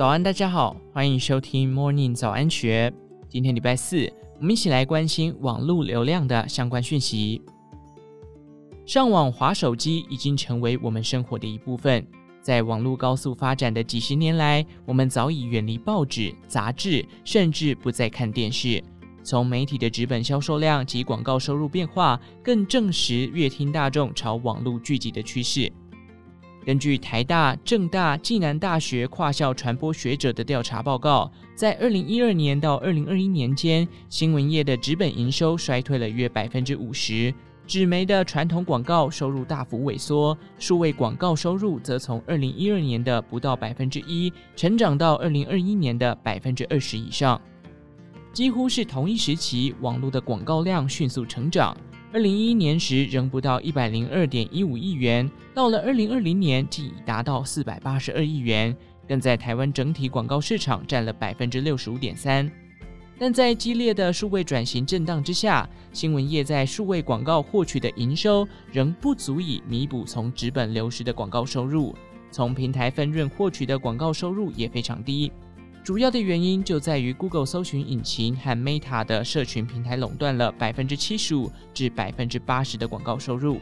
早安，大家好，欢迎收听 Morning 早安学。今天礼拜四，我们一起来关心网络流量的相关讯息。上网滑手机已经成为我们生活的一部分。在网络高速发展的几十年来，我们早已远离报纸、杂志，甚至不再看电视。从媒体的纸本销售量及广告收入变化，更证实阅听大众朝网络聚集的趋势。根据台大、政大、暨南大学跨校传播学者的调查报告，在二零一二年到二零二一年间，新闻业的纸本营收衰退了约百分之五十，纸媒的传统广告收入大幅萎缩，数位广告收入则从二零一二年的不到百分之一，成长到二零二一年的百分之二十以上。几乎是同一时期，网络的广告量迅速成长。二零一一年时仍不到一百零二点一五亿元，到了二零二零年即已达到四百八十二亿元，更在台湾整体广告市场占了百分之六十五点三。但在激烈的数位转型震荡之下，新闻业在数位广告获取的营收仍不足以弥补从纸本流失的广告收入，从平台分润获取的广告收入也非常低。主要的原因就在于 Google 搜寻引擎和 Meta 的社群平台垄断了百分之七十五至百分之八十的广告收入。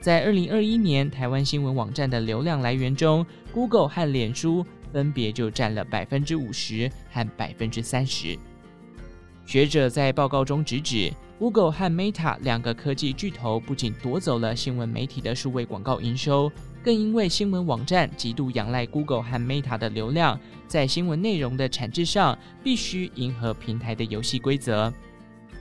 在二零二一年台湾新闻网站的流量来源中，Google 和脸书分别就占了百分之五十和百分之三十。学者在报告中直指，Google 和 Meta 两个科技巨头不仅夺走了新闻媒体的数位广告营收。更因为新闻网站极度仰赖 Google 和 Meta 的流量，在新闻内容的产制上必须迎合平台的游戏规则。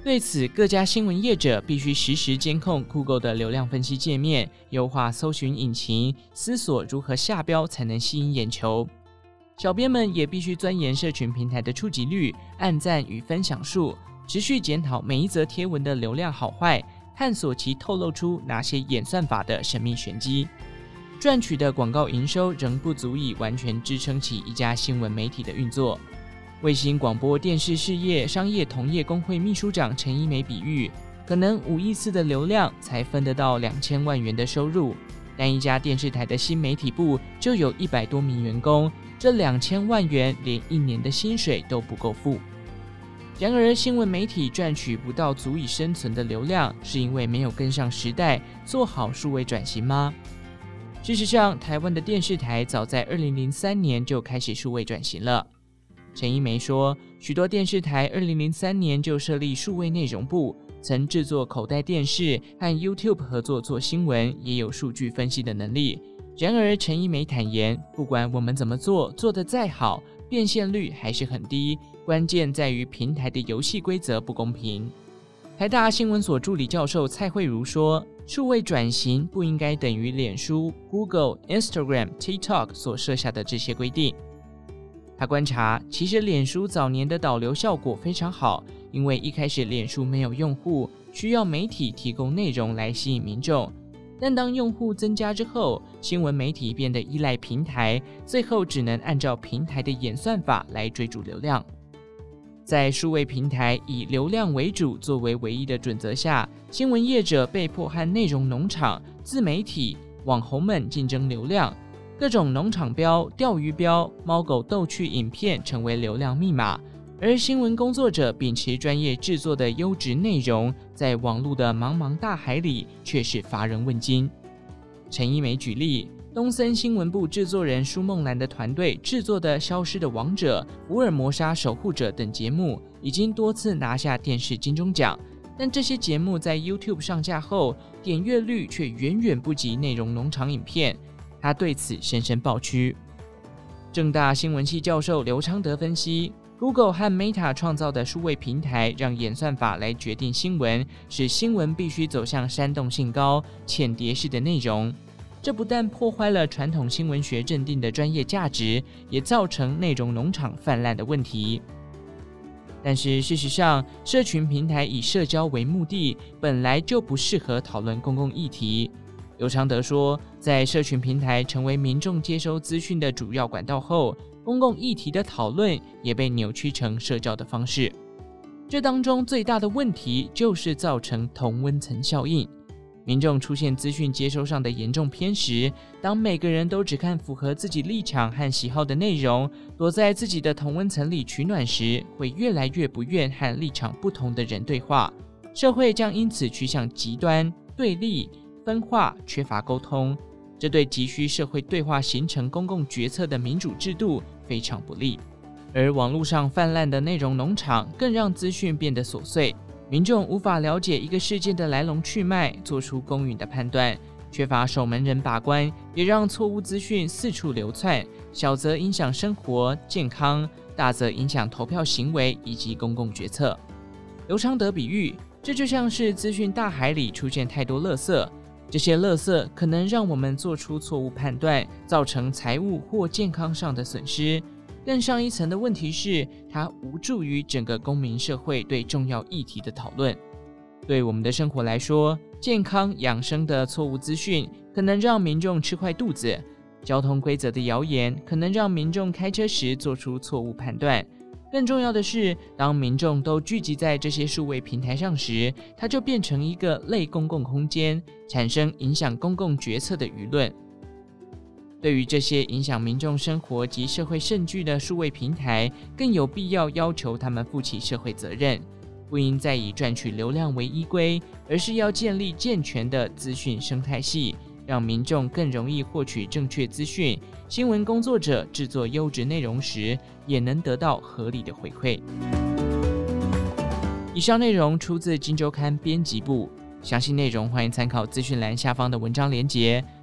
对此，各家新闻业者必须实时监控 Google 的流量分析界面，优化搜寻引擎，思索如何下标才能吸引眼球。小编们也必须钻研社群平台的触及率、按赞与分享数，持续检讨每一则贴文的流量好坏，探索其透露出哪些演算法的神秘玄机。赚取的广告营收仍不足以完全支撑起一家新闻媒体的运作。卫星广播电视事业商业同业公会秘书长陈一梅比喻，可能五亿次的流量才分得到两千万元的收入，但一家电视台的新媒体部就有一百多名员工，这两千万元连一年的薪水都不够付。然而，新闻媒体赚取不到足以生存的流量，是因为没有跟上时代，做好数位转型吗？事实上，台湾的电视台早在二零零三年就开始数位转型了。陈一梅说，许多电视台二零零三年就设立数位内容部，曾制作口袋电视和 YouTube 合作做新闻，也有数据分析的能力。然而，陈一梅坦言，不管我们怎么做，做得再好，变现率还是很低。关键在于平台的游戏规则不公平。台大新闻所助理教授蔡慧如说。数位转型不应该等于脸书、Google、Instagram、TikTok 所设下的这些规定。他观察，其实脸书早年的导流效果非常好，因为一开始脸书没有用户，需要媒体提供内容来吸引民众。但当用户增加之后，新闻媒体变得依赖平台，最后只能按照平台的演算法来追逐流量。在数位平台以流量为主作为唯一的准则下，新闻业者被迫和内容农场、自媒体、网红们竞争流量，各种农场标、钓鱼标、猫狗逗趣影片成为流量密码，而新闻工作者秉持专业制作的优质内容，在网络的茫茫大海里却是乏人问津。陈一梅举例。东森新闻部制作人舒梦兰的团队制作的《消失的王者》《福尔摩沙守护者》等节目，已经多次拿下电视金钟奖。但这些节目在 YouTube 上架后，点阅率却远远不及内容农场影片。他对此深深抱屈。正大新闻系教授刘昌德分析，Google 和 Meta 创造的数位平台，让演算法来决定新闻，使新闻必须走向煽动性高、浅碟式的内容。这不但破坏了传统新闻学认定的专业价值，也造成内容农场泛滥的问题。但是事实上，社群平台以社交为目的，本来就不适合讨论公共议题。刘常德说，在社群平台成为民众接收资讯的主要管道后，公共议题的讨论也被扭曲成社交的方式。这当中最大的问题就是造成同温层效应。民众出现资讯接收上的严重偏食，当每个人都只看符合自己立场和喜好的内容，躲在自己的同温层里取暖时，会越来越不愿和立场不同的人对话，社会将因此趋向极端、对立、分化、缺乏沟通，这对急需社会对话形成公共决策的民主制度非常不利。而网络上泛滥的内容农场，更让资讯变得琐碎。民众无法了解一个事件的来龙去脉，做出公允的判断，缺乏守门人把关，也让错误资讯四处流窜，小则影响生活健康，大则影响投票行为以及公共决策。刘昌德比喻，这就像是资讯大海里出现太多垃圾，这些垃圾可能让我们做出错误判断，造成财务或健康上的损失。更上一层的问题是，它无助于整个公民社会对重要议题的讨论。对我们的生活来说，健康养生的错误资讯可能让民众吃坏肚子；交通规则的谣言可能让民众开车时做出错误判断。更重要的是，当民众都聚集在这些数位平台上时，它就变成一个类公共空间，产生影响公共决策的舆论。对于这些影响民众生活及社会甚巨的数位平台，更有必要要求他们负起社会责任，不应再以赚取流量为依归，而是要建立健全的资讯生态系，让民众更容易获取正确资讯。新闻工作者制作优质内容时，也能得到合理的回馈。以上内容出自《金周刊》编辑部，详细内容欢迎参考资讯栏下方的文章连结。